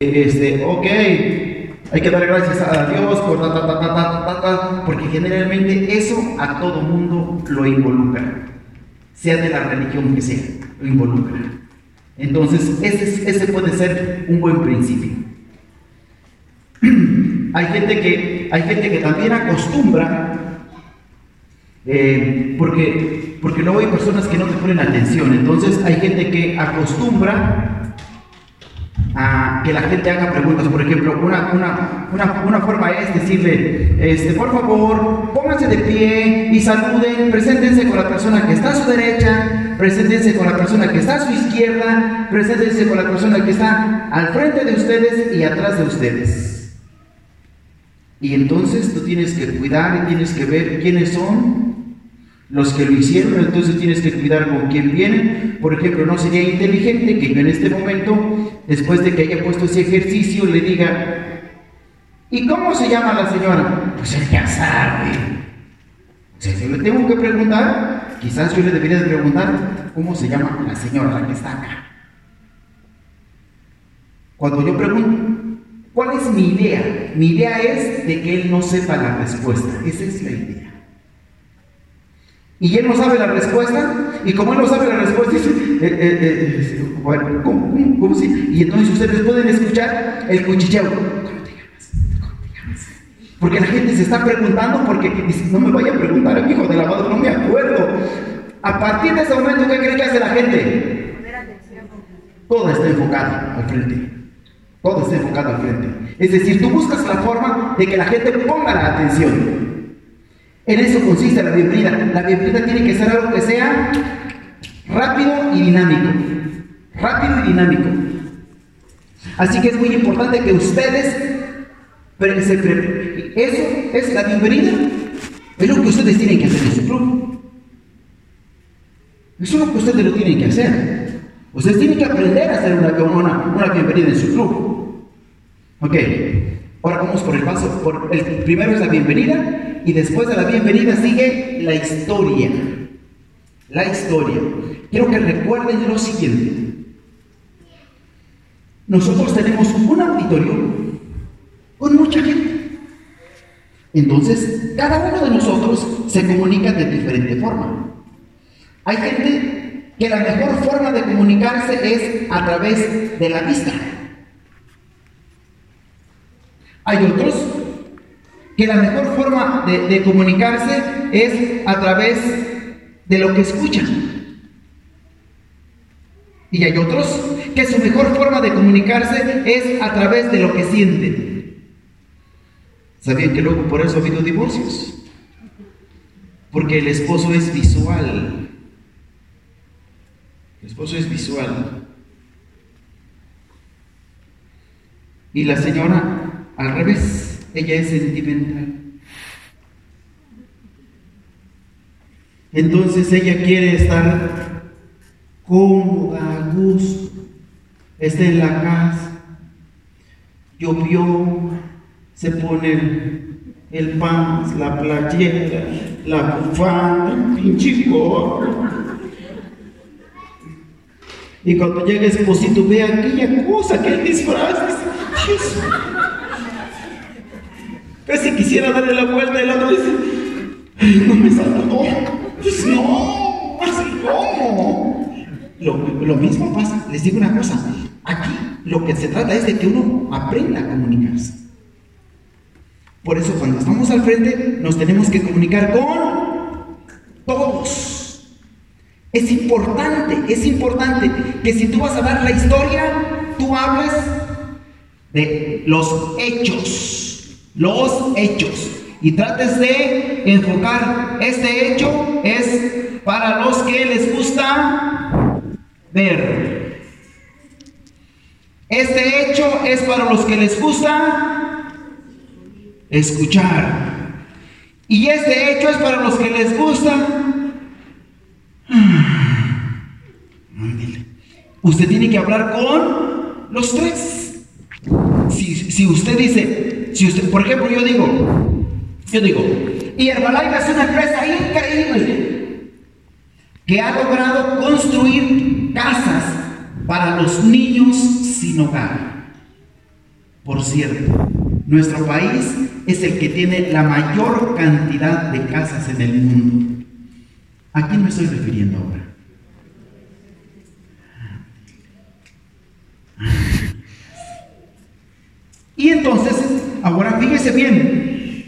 este, ok, hay que dar gracias a Dios por ta, ta, ta, ta, ta, ta, porque generalmente eso a todo mundo lo involucra, sea de la religión que sea, lo involucra. Entonces, ese, ese puede ser un buen principio. hay, gente que, hay gente que también acostumbra, eh, porque, porque luego hay personas que no te ponen atención, entonces hay gente que acostumbra a que la gente haga preguntas. Por ejemplo, una, una, una, forma es decirle, este, por favor, pónganse de pie y saluden, preséntense con la persona que está a su derecha, preséntense con la persona que está a su izquierda, preséntense con la persona que está al frente de ustedes y atrás de ustedes. Y entonces tú tienes que cuidar y tienes que ver quiénes son los que lo hicieron, entonces tienes que cuidar con quién vienen. Por ejemplo, no sería inteligente que yo en este momento, después de que haya puesto ese ejercicio, le diga, ¿y cómo se llama la señora? Pues él ya sabe. O sea, si le tengo que preguntar, quizás yo le debería de preguntar, ¿cómo se llama la señora la que está acá? Cuando yo pregunto, ¿cuál es mi idea? Mi idea es de que él no sepa la respuesta. Esa es la idea. Y él no sabe la respuesta, y como él no sabe la respuesta, dice, eh, eh, eh, bueno, ¿cómo, cómo, sí? Y entonces ustedes pueden escuchar el cuchicheo. ¿Cómo te llamas? ¿Cómo te llamas? Porque la gente se está preguntando, porque dice, no me vaya a preguntar, hijo de la madre, no me acuerdo. A partir de ese momento, ¿qué cree que hace la gente? Todo está enfocado al frente. Todo está enfocado al frente. Es decir, tú buscas la forma de que la gente ponga la atención. En eso consiste la bienvenida. La bienvenida tiene que ser algo que sea rápido y dinámico. Rápido y dinámico. Así que es muy importante que ustedes se Eso es la bienvenida. Es lo que ustedes tienen que hacer en su club. Eso es lo que ustedes lo tienen que hacer. Ustedes tienen que aprender a hacer una, una, bienvenida en su club. Ok. Ahora vamos por el paso. Por el primero es la bienvenida y después de la bienvenida sigue la historia. La historia. Quiero que recuerden lo siguiente. Nosotros tenemos un auditorio con mucha gente. Entonces, cada uno de nosotros se comunica de diferente forma. Hay gente que la mejor forma de comunicarse es a través de la vista. Hay otros que la mejor forma de, comunicarse es a través de lo que escuchan. Y hay otros que su mejor forma de comunicarse es a través de lo que sienten. ¿Sabían que luego por eso ha habido divorcios? Porque el esposo es visual. El esposo es visual. Y la señora al revés. Ella es sentimental. Entonces ella quiere estar cómoda, a gusto, está en la casa, llovió, se pone el pan, la playera, la bufanda, el pinche Y cuando llega esposito, ve aquella cosa, que el disfraz. Casi quisiera darle la vuelta y el otro dice, no me no, pues no, así cómo. Lo, lo mismo pasa, les digo una cosa, aquí lo que se trata es de que uno aprenda a comunicarse. Por eso cuando estamos al frente nos tenemos que comunicar con todos. Es importante, es importante que si tú vas a dar la historia, tú hables de los hechos los hechos. Y trates de enfocar, este hecho es para los que les gusta ver. Este hecho es para los que les gusta escuchar. Y este hecho es para los que les gusta... Usted tiene que hablar con los tres. Si, si usted dice, si usted, por ejemplo, yo digo, yo digo, y Herbalife es una empresa increíble que ha logrado construir casas para los niños sin hogar. Por cierto, nuestro país es el que tiene la mayor cantidad de casas en el mundo. ¿A quién me estoy refiriendo ahora? Y entonces, ahora fíjese bien,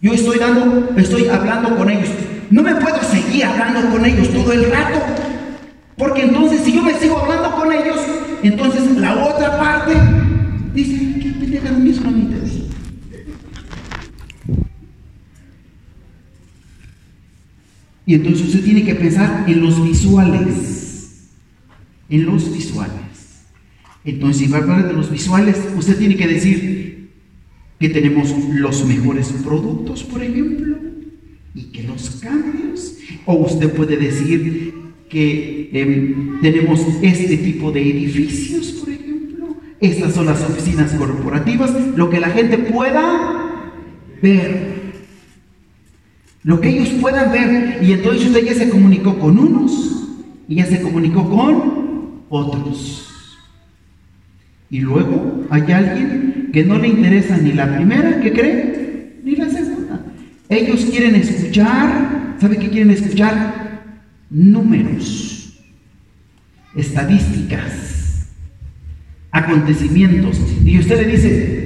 yo estoy dando, estoy hablando con ellos. No me puedo seguir hablando con ellos todo el rato, porque entonces si yo me sigo hablando con ellos, entonces la otra parte dice, ¿qué mismo a mí? Y entonces usted tiene que pensar en los visuales, en los visuales. Entonces, si va a hablar de los visuales, usted tiene que decir que tenemos los mejores productos, por ejemplo, y que los cambios. O usted puede decir que em, tenemos este tipo de edificios, por ejemplo. Estas son las oficinas corporativas, lo que la gente pueda ver. Lo que ellos puedan ver. Y entonces usted ya se comunicó con unos y ya se comunicó con otros. Y luego hay alguien que no le interesa ni la primera, ¿qué cree? Ni la segunda. Ellos quieren escuchar, ¿sabe qué quieren escuchar? Números, estadísticas, acontecimientos. Y usted le dice,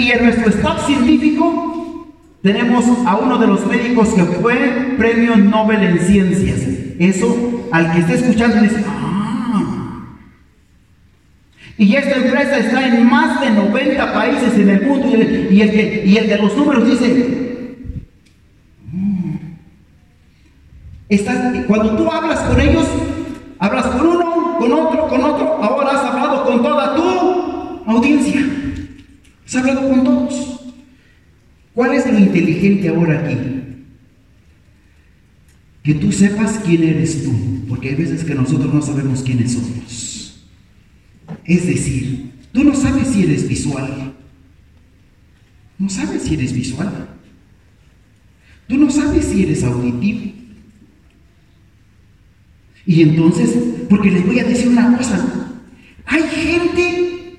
y en nuestro stock científico tenemos a uno de los médicos que fue premio Nobel en ciencias. Eso, al que esté escuchando, dice, y esta empresa está en más de 90 países en el mundo y el, de los números dice, mm". cuando tú hablas con ellos, hablas con uno, con otro, con otro, ahora has hablado con toda tu audiencia. Has hablado con todos. ¿Cuál es lo inteligente ahora aquí? Que tú sepas quién eres tú, porque hay veces que nosotros no sabemos quiénes somos. Es decir, tú no sabes si eres visual. No sabes si eres visual. Tú no sabes si eres auditivo. Y entonces, porque les voy a decir una cosa, hay gente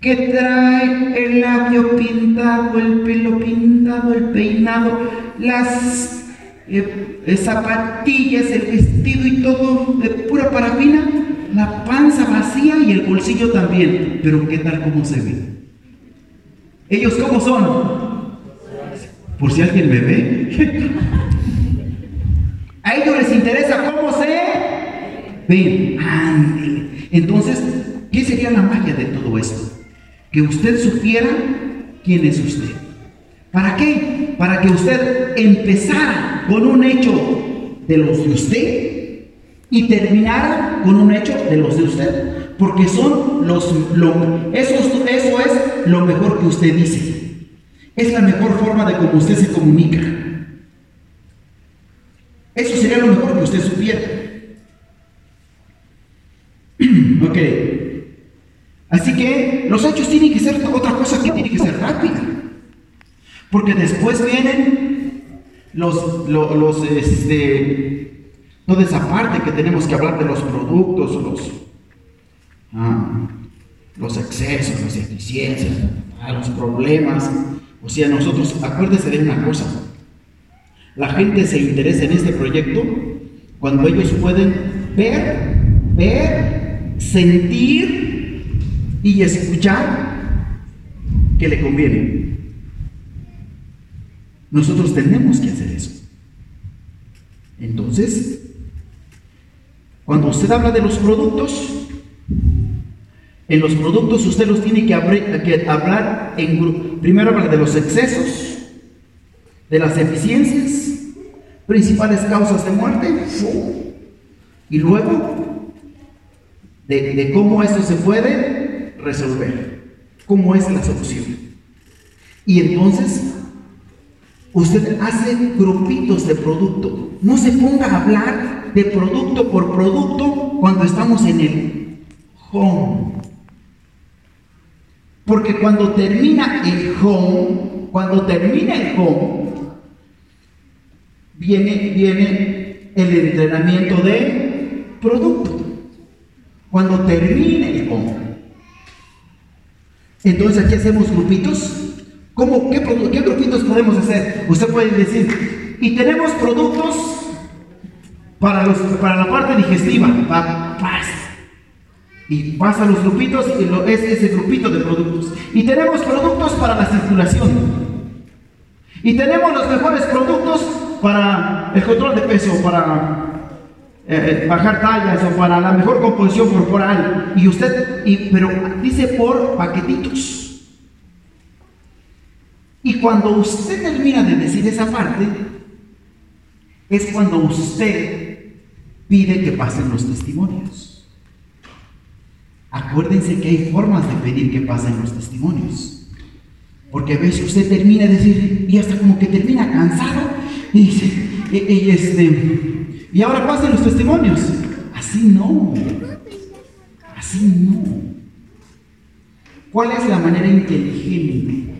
que trae el labio pintado, el pelo pintado, el peinado, las eh, zapatillas, el vestido y todo de pura parafina, la panza vacía y el bolsillo también. Pero ¿qué tal cómo se ve? ¿Ellos cómo son? Por si alguien me ve. A ellos les interesa cómo se ven. Entonces, ¿qué sería la magia de todo esto? Que usted supiera quién es usted. ¿Para qué? Para que usted empezara con un hecho de los de usted y terminar con un hecho de los de usted. Porque son los, lo, eso, eso es lo mejor que usted dice. Es la mejor forma de cómo usted se comunica. Eso sería lo mejor que usted supiera. ok. Así que los hechos tienen que ser otra cosa que tiene que ser rápida. Porque después vienen los, los, los este, Toda esa parte que tenemos que hablar de los productos, los, ah, los excesos, las eficiencias, ah, los problemas. O sea, nosotros, acuérdense de una cosa, la gente se interesa en este proyecto cuando ellos pueden ver, ver, sentir y escuchar que le conviene. Nosotros tenemos que hacer eso. Entonces, cuando usted habla de los productos, en los productos usted los tiene que, hablar en grupo. Primero habla de los excesos, de las eficiencias, principales causas de muerte, y luego de, de cómo esto se puede resolver, cómo es la solución. Y entonces usted hace grupitos de producto. No se ponga a hablar de producto por producto cuando estamos en el home. Porque cuando termina el home, cuando termina el home, viene, viene el entrenamiento de producto. Cuando termine el home. Entonces aquí hacemos grupitos. ¿Cómo, qué, qué, grupitos podemos hacer? Usted puede decir, y tenemos productos para, los, para la parte digestiva, para paz. Y pasa los grupitos y es ese grupito de productos. Y tenemos productos para la circulación. Y tenemos los mejores productos para el control de peso, para eh, bajar tallas o para la mejor composición corporal. Y usted, pero dice por paquetitos. Y cuando usted termina de decir esa parte, es cuando usted pide que pasen los testimonios. Acuérdense que hay formas de pedir que pasen los testimonios. Porque a veces usted termina de decir, y hasta como que termina cansado, y dice, y este, y ahora pasen los testimonios. Así no. Así no. ¿Cuál es la manera inteligente?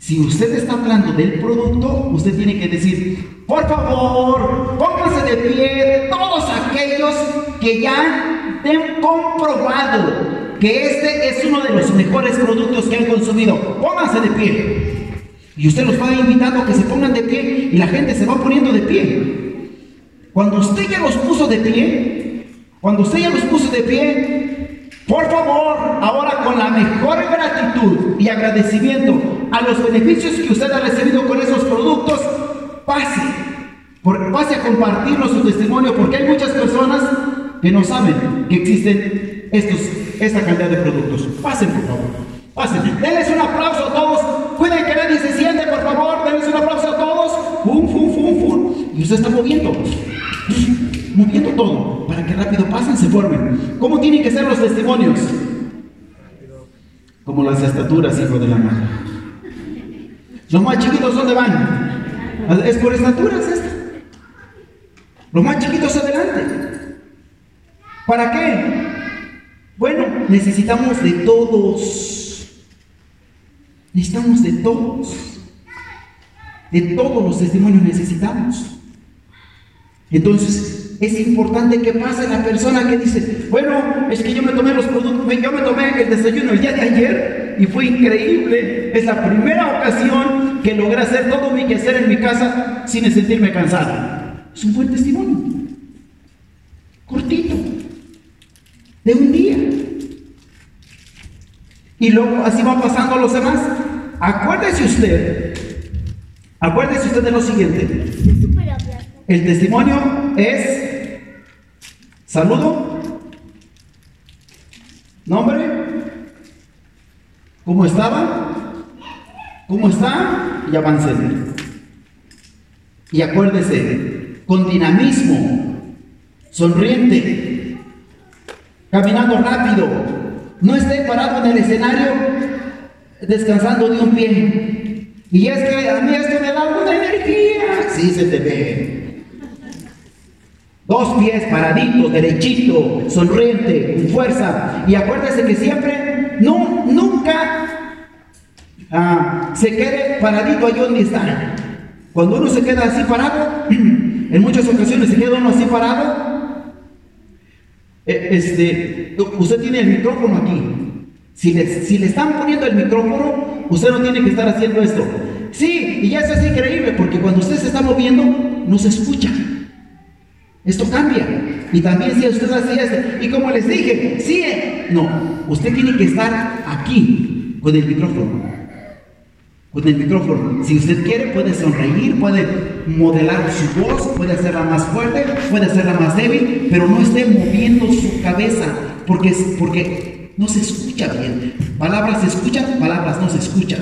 Si usted está hablando del producto, usted tiene que decir, por favor, pónganse de pie todos aquellos que ya han comprobado que este es uno de los mejores productos que han consumido. Pónganse de pie. Y usted los va invitando a que se pongan de pie y la gente se va poniendo de pie. Cuando usted ya los puso de pie, cuando usted ya los puso de pie, por favor, ahora con la mejor gratitud y agradecimiento a los beneficios que usted ha recibido con esos productos, pase, por, pase a compartirnos su testimonio, porque hay muchas personas que no saben que existen estos, esta cantidad de productos. Pasen, por favor. Pasen. Denles un aplauso a todos. Cuiden que nadie se siente, por favor. Denles un aplauso a todos. Fum, fum, fum, fum. Y usted está moviendo moviendo todo para que rápido pasen, se formen. ¿Cómo tienen que ser los testimonios? Como las estaturas, hijo de la madre. Los más chiquitos, ¿dónde van? Es por estaturas esta. Los más chiquitos adelante. ¿Para qué? Bueno, necesitamos de todos. Necesitamos de todos. De todos los testimonios necesitamos. Entonces, es importante que pase la persona que dice, bueno, es que yo me tomé los productos, yo me tomé el desayuno el día de ayer y fue increíble. Es la primera ocasión que logré hacer todo mi quehacer en mi casa sin sentirme cansado. Es un buen testimonio. Cortito. De un día. Y luego así van pasando los demás. Acuérdese usted, acuérdese usted de lo siguiente. El testimonio es saludo, nombre, cómo estaba, cómo está y avancen. Y acuérdese, con dinamismo, sonriente, caminando rápido, no esté parado en el escenario descansando de un pie. Y es que a mí esto me da una energía. Sí se te ve. Dos pies paraditos, derechito, sonriente, con fuerza. Y acuérdese que siempre, no, nunca ah, se quede paradito allí donde está. Cuando uno se queda así parado, en muchas ocasiones se queda uno así parado. Eh, este, usted tiene el micrófono aquí. Si le, si le están poniendo el micrófono, usted no tiene que estar haciendo esto. Sí, y ya eso es increíble, porque cuando usted se está moviendo, no se escucha. Esto cambia. Y también si usted así y como les dije, sí, no, usted tiene que estar aquí con el micrófono. Con el micrófono. Si usted quiere, puede sonreír, puede modelar su voz, puede hacerla más fuerte, puede hacerla más débil, pero no esté moviendo su cabeza, porque, porque no se escucha bien. Palabras se escuchan, palabras no se escuchan.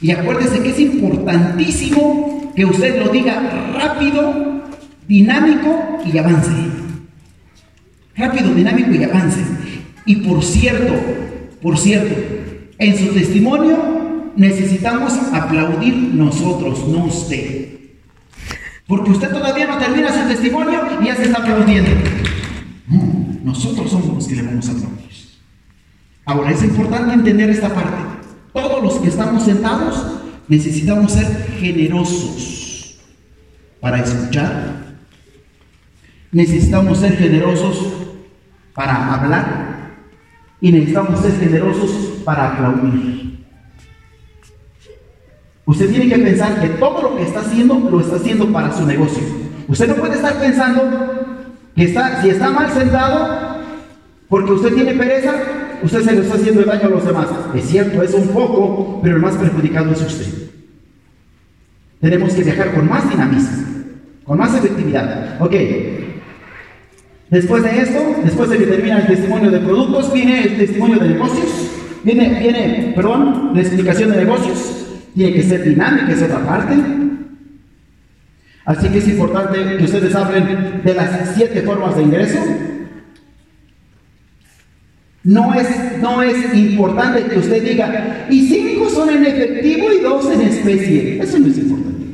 Y acuérdese que es importantísimo que usted lo diga rápido dinámico y avance. Rápido, dinámico y avance. Y por cierto, por cierto, en su testimonio necesitamos aplaudir nosotros, no usted. Porque usted todavía no termina su testimonio y ya se está aplaudiendo. No, nosotros somos los que le vamos a aplaudir. Ahora es importante entender esta parte. Todos los que estamos sentados necesitamos ser generosos para escuchar, Necesitamos ser generosos para hablar Y necesitamos ser generosos para aplaudir. Usted tiene que pensar que todo lo que está haciendo lo está haciendo para su negocio. Usted no puede estar pensando que está, si está mal sentado, porque usted tiene pereza, usted se le está haciendo daño a los demás. Es cierto, es un poco, pero el más perjudicado es usted. Tenemos que viajar con más dinamismo, con más efectividad. Ok. Después de esto, después de que termina el testimonio de productos, viene el testimonio de negocios. Viene, viene, perdón, la explicación de negocios. Tiene que ser dinámica, es otra parte. Así que es importante que ustedes hablen de las siete formas de ingreso. No es, no es importante que usted diga, y cinco son en efectivo y dos en especie. Eso no es importante.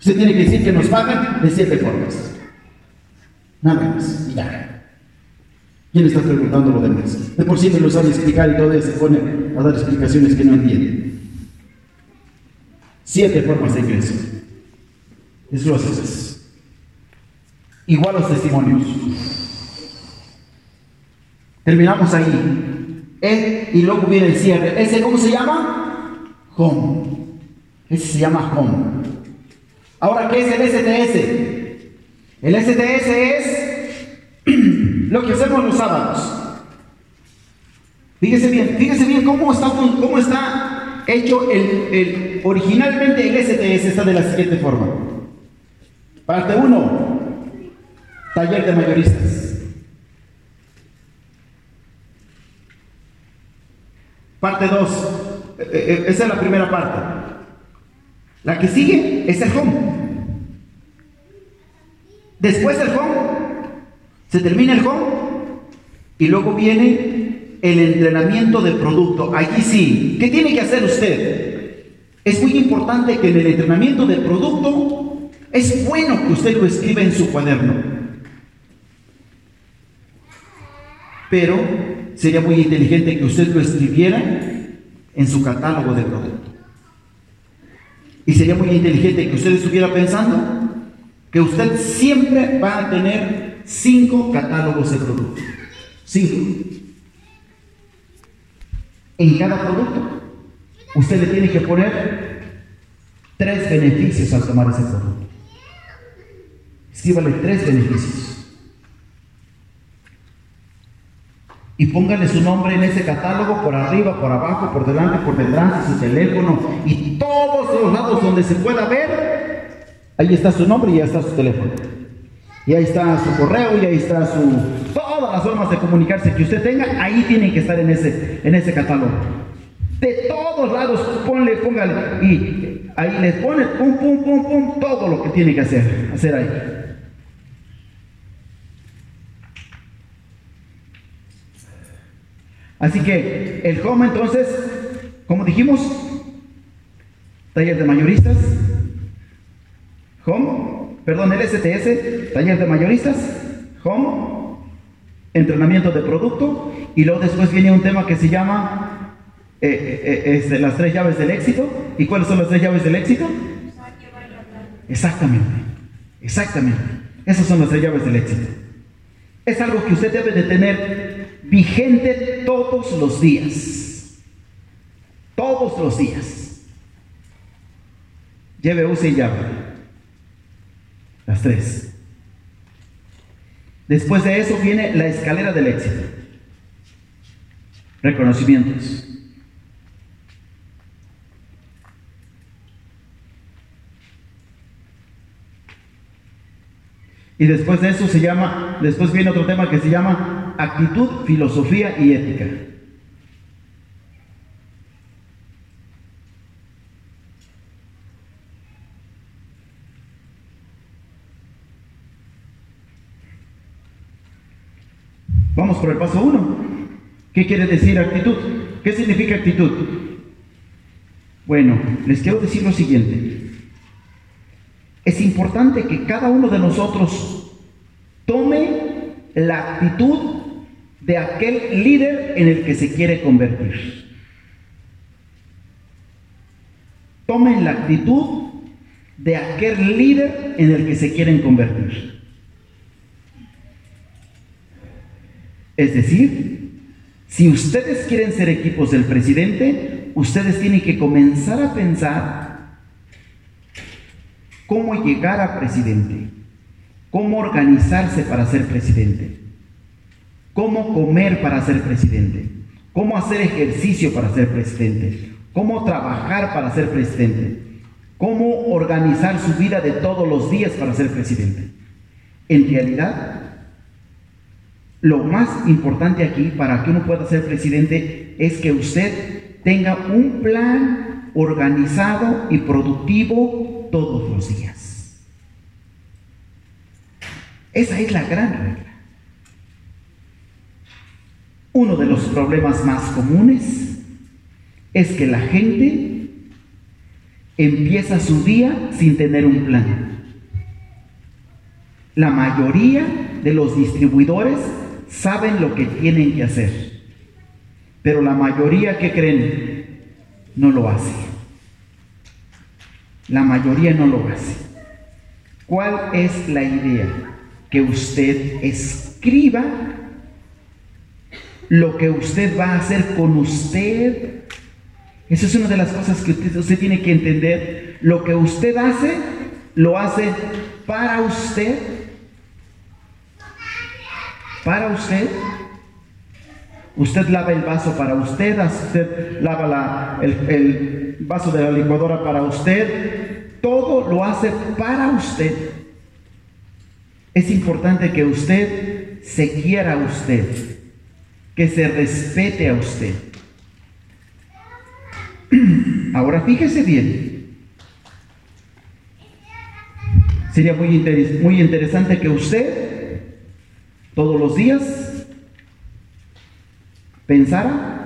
Usted tiene que decir que nos pagan de siete formas. Nada más. Ya. ¿Quién está preguntando lo demás? De por sí me lo sabe explicar y todavía se pone a dar explicaciones que no entiende. Siete formas de ingreso. Es lo haces. Igual los testimonios. Terminamos ahí. E, y luego viene el cierre. ¿Ese cómo se llama? Home. Ese se llama home. Ahora, ¿qué es el STS? El STS es lo que hacemos los sábados. Fíjese bien, fíjese bien cómo está, cómo está hecho el, originalmente el STS está de la siguiente forma. Parte 1, taller de mayoristas. Parte 2, e, e, esa es la primera parte. La que sigue es el home. Después del home, se termina el home y luego viene el entrenamiento del producto. Allí sí, ¿qué tiene que hacer usted? Es muy importante que en el entrenamiento del producto es bueno que usted lo escriba en su cuaderno. Pero sería muy inteligente que usted lo escribiera en su catálogo de producto. Y sería muy inteligente que usted estuviera pensando que usted siempre va a tener cinco catálogos de productos. Cinco. En cada producto, usted le tiene que poner tres beneficios al tomar ese producto. Escríbale tres beneficios. y póngale su nombre en ese catálogo por arriba, por abajo, por delante, por detrás, su teléfono y todos los lados donde se pueda ver, ahí está su nombre y ahí está su teléfono. Y ahí está su correo y ahí está su todas las formas de comunicarse que usted tenga, ahí tienen que estar en ese en ese catálogo. De todos lados, ponle, póngale y ahí les pone pum pum pum pum todo lo que tiene que hacer, hacer ahí. Así que el home entonces, como dijimos, taller de mayoristas, home, perdón, el STS, taller de mayoristas, home, entrenamiento de producto, y luego después viene un tema que se llama eh, eh, eh, este, las tres llaves del éxito. ¿Y cuáles son las tres llaves del éxito? Exactamente, exactamente. Esas son las tres llaves del éxito. Es algo que usted debe de tener vigente todos los días. Todos los días. Lleve, use y llave. Las tres. Después de eso viene la escalera del éxito. Reconocimientos. Y después de eso se llama, después viene otro tema que se llama actitud, filosofía y ética. Por el paso uno. ¿Qué quiere decir actitud? ¿Qué significa actitud? Bueno, les quiero decir lo siguiente. Es importante que cada uno de nosotros tome la actitud de aquel líder en el que se quiere convertir. Tomen la actitud de aquel líder en el que se quieren convertir. Es decir, si ustedes quieren ser equipos del presidente, ustedes tienen que comenzar a pensar cómo llegar a presidente, cómo organizarse para ser presidente, cómo comer para ser presidente, cómo hacer ejercicio para ser presidente, cómo trabajar para ser presidente, cómo organizar su vida de todos los días para ser presidente. En realidad, lo más importante aquí para que uno pueda ser presidente es que usted tenga un plan organizado y productivo todos los días. Esa es la gran regla. Uno de los problemas más comunes es que la gente empieza su día sin tener un plan. La mayoría de los distribuidores saben lo que tienen que hacer. Pero la mayoría que creen no lo hace. La mayoría no lo hace. ¿Cuál es la idea? Que usted escriba lo que usted va a hacer con usted. Esa es una de las cosas que usted, usted tiene que entender. Lo que usted hace, lo hace para usted para usted. Usted lava el vaso para usted, usted lava el, el vaso de la licuadora para usted. Todo lo hace para usted. Es importante que usted se quiera a usted, que se respete a usted. Ahora fíjese bien. Sería muy, muy interesante que usted todos los días pensara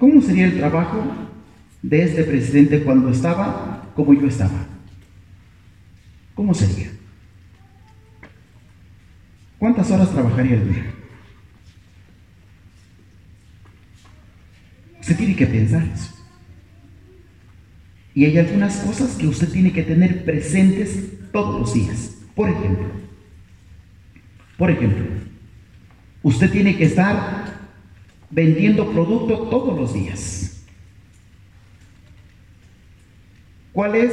¿Cómo sería el trabajo de este presidente cuando estaba como yo estaba? ¿Cómo sería? ¿Cuántas horas trabajaría el día? Usted tiene que pensar eso. Y hay algunas cosas que usted tiene que tener presentes todos los días. Por ejemplo, por ejemplo, usted tiene que estar vendiendo producto todos los días. ¿Cuál es,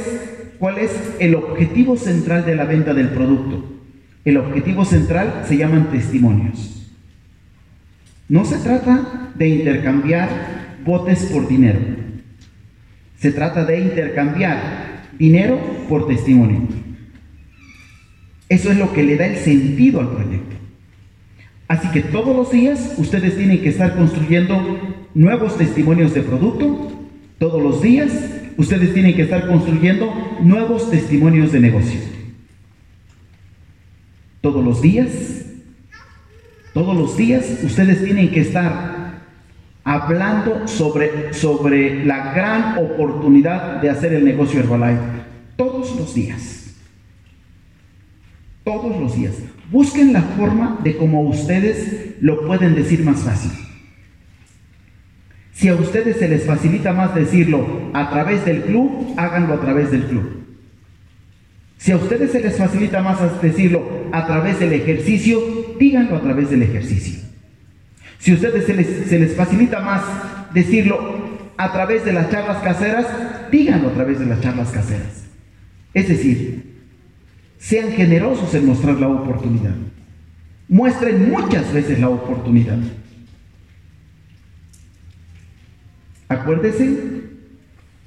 ¿Cuál es el objetivo central de la venta del producto? El objetivo central se llaman testimonios. No se trata de intercambiar botes por dinero. Se trata de intercambiar dinero por testimonio. Eso es lo que le da el sentido al proyecto. Así que todos los días ustedes tienen que estar construyendo nuevos testimonios de producto. Todos los días ustedes tienen que estar construyendo nuevos testimonios de negocio. Todos los días, todos los días ustedes tienen que estar hablando sobre, sobre la gran oportunidad de hacer el negocio Herbalife. Todos los días. Todos los días. Busquen la forma de cómo ustedes lo pueden decir más fácil. Si a ustedes se les facilita más decirlo a través del club, háganlo a través del club. Si a ustedes se les facilita más decirlo a través del ejercicio, díganlo a través del ejercicio. Si a ustedes se les, facilita más decirlo a través de las charlas caseras, díganlo a través de las charlas caseras. Es decir, sean generosos en mostrar la oportunidad. Muestren muchas veces la oportunidad. Acuérdese,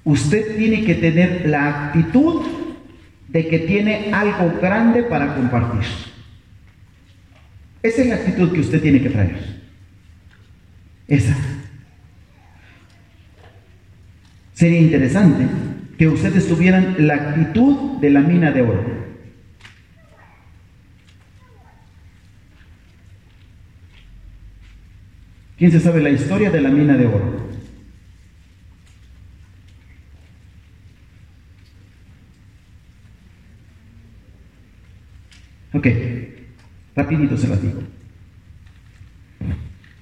usted tiene que tener la actitud de que tiene algo grande para compartir. Esa es la actitud que usted tiene que traer. Esa. Sería interesante que ustedes tuvieran la actitud de la mina de oro. ¿Quién se sabe la historia de la mina de oro? Ok, rapidito se las digo.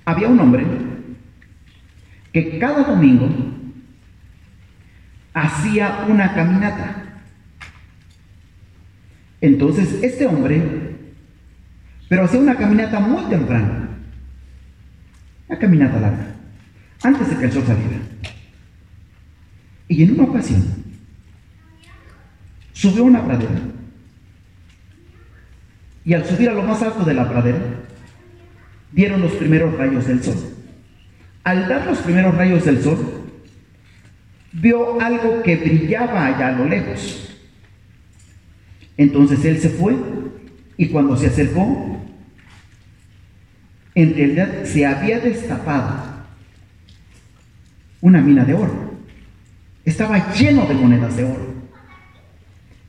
Había un hombre que cada domingo hacía una caminata Entonces, este hombre, pero hacía una caminata muy temprana, una caminata larga, antes de que el sol saliera. Y en una ocasión, subió una pradera. Y al subir a lo más alto de la pradera, dieron los primeros rayos del sol. Al dar los primeros rayos del sol, vio algo que brillaba allá a lo lejos. Entonces él se fue y cuando se acercó, en realidad se había destapado una mina de oro. Estaba lleno de monedas de oro.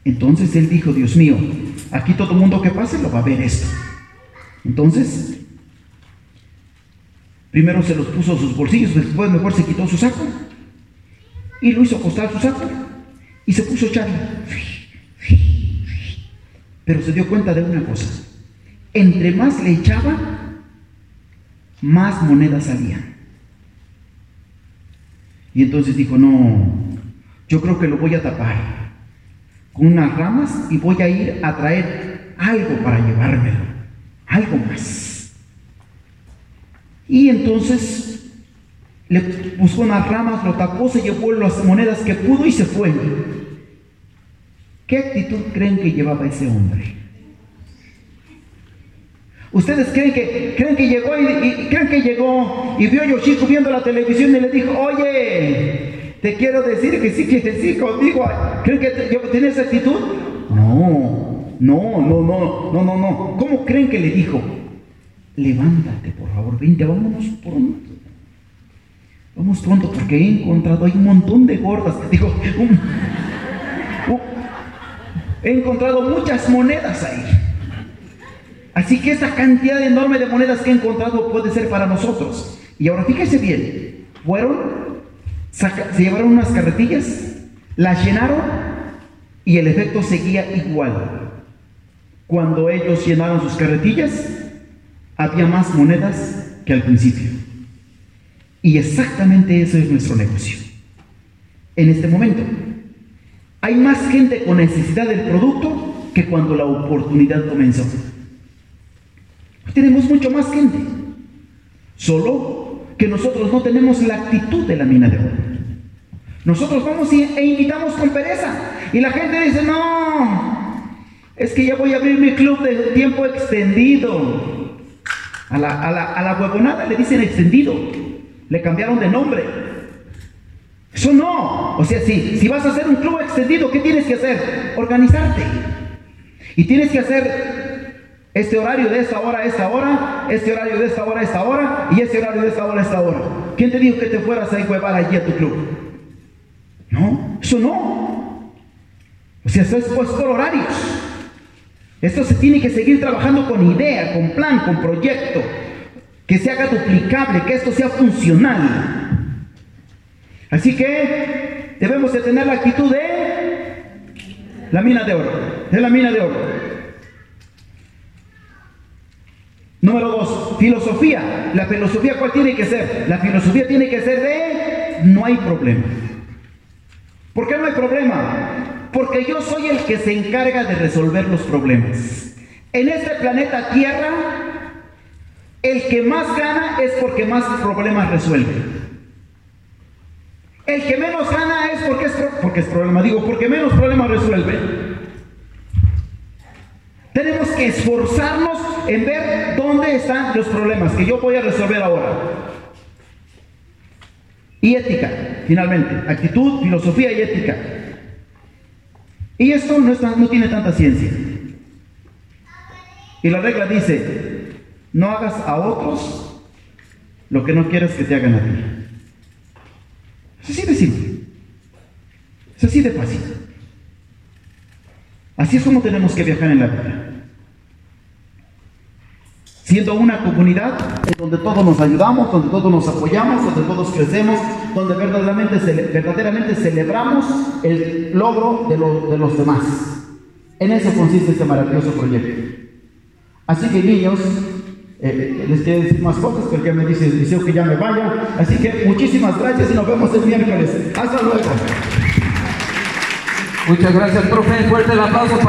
Entonces él dijo, Dios mío, aquí todo el mundo que pase lo va a ver esto. Entonces, primero se los puso sus bolsillos, después mejor se quitó su saco y lo hizo acostar su saco y se puso a echarle. Pero se dio cuenta de una cosa. Entre más le echaba, más monedas salían. Y entonces dijo, no, yo creo que lo voy a tapar con unas ramas y voy a ir a traer algo para llevármelo, algo más. Y entonces le buscó unas ramas, lo tapó, se llevó las monedas que pudo y se fue. ¿Qué actitud creen que llevaba ese hombre? ¿Ustedes creen que, creen que llegó y, creen que llegó y vio a Yoshiko viendo la televisión y le dijo, oye, te quiero decir que sí quieres decir conmigo? ¿Creen que tiene esa actitud? No, no, no, no, no, no, no. ¿Cómo creen que le dijo? Levántate, por favor, vente, vámonos pronto. Vamos pronto porque he encontrado hay un montón de gordas. Digo, He encontrado muchas monedas ahí. Así que esa cantidad enorme de monedas que he encontrado puede ser para nosotros. Y ahora fíjese bien, fueron, se llevaron unas carretillas, las llenaron y el efecto seguía igual. Cuando ellos llenaron sus carretillas, había más monedas que al principio. Y exactamente eso es nuestro negocio. En este momento, hay más gente con necesidad del producto que cuando la oportunidad comenzó. Tenemos mucho más gente. Solo que nosotros no tenemos la actitud de la mina de oro. Nosotros vamos e invitamos con pereza. Y la gente dice, no, es que ya voy a abrir mi club de tiempo extendido. A la, a la, a la huevonada le dicen extendido. Le cambiaron de nombre. Eso no. O sea, si, si vas a hacer un club extendido, ¿qué tienes que hacer? Organizarte. Y tienes que hacer este horario de esta hora a esta hora, este horario de esta hora a esta hora y este horario de esta hora a esta hora. ¿Quién te dijo que te fueras a encuevar allí a tu club? No, eso no. O sea, eso es por horarios. Esto se tiene que seguir trabajando con idea, con plan, con proyecto, que se haga duplicable, que esto sea funcional. Así que debemos de tener la actitud de la mina de oro, de la mina de oro. Número dos, filosofía. La filosofía, ¿cuál tiene que ser? La filosofía tiene que ser de no hay problema. ¿Por qué no hay problema? Porque yo soy el que se encarga de resolver los problemas. En este planeta Tierra, el que más gana es porque más problemas resuelve. El que menos gana es porque es, porque es problema, digo, porque menos problemas resuelve. Tenemos que esforzarnos en ver dónde están los problemas que yo voy a resolver ahora. Y ética, finalmente. Actitud, filosofía y ética. Y esto no, tiene tanta ciencia. Y la regla dice, no hagas a otros lo que no quieras que te hagan a ti. Es así de simple. Es así de fácil. Así es como tenemos que viajar en la vida. Siendo una comunidad en donde todos nos ayudamos, donde todos nos apoyamos, donde todos crecemos, donde verdaderamente, verdaderamente celebramos el logro de, de los demás. En eso consiste este maravilloso proyecto. Así que niños, eh, les quiero decir más cosas porque me dice deseo que ya me vaya. Así que muchísimas gracias y nos vemos el miércoles. Hasta luego. Muchas gracias, profe. Fuerte el aplauso para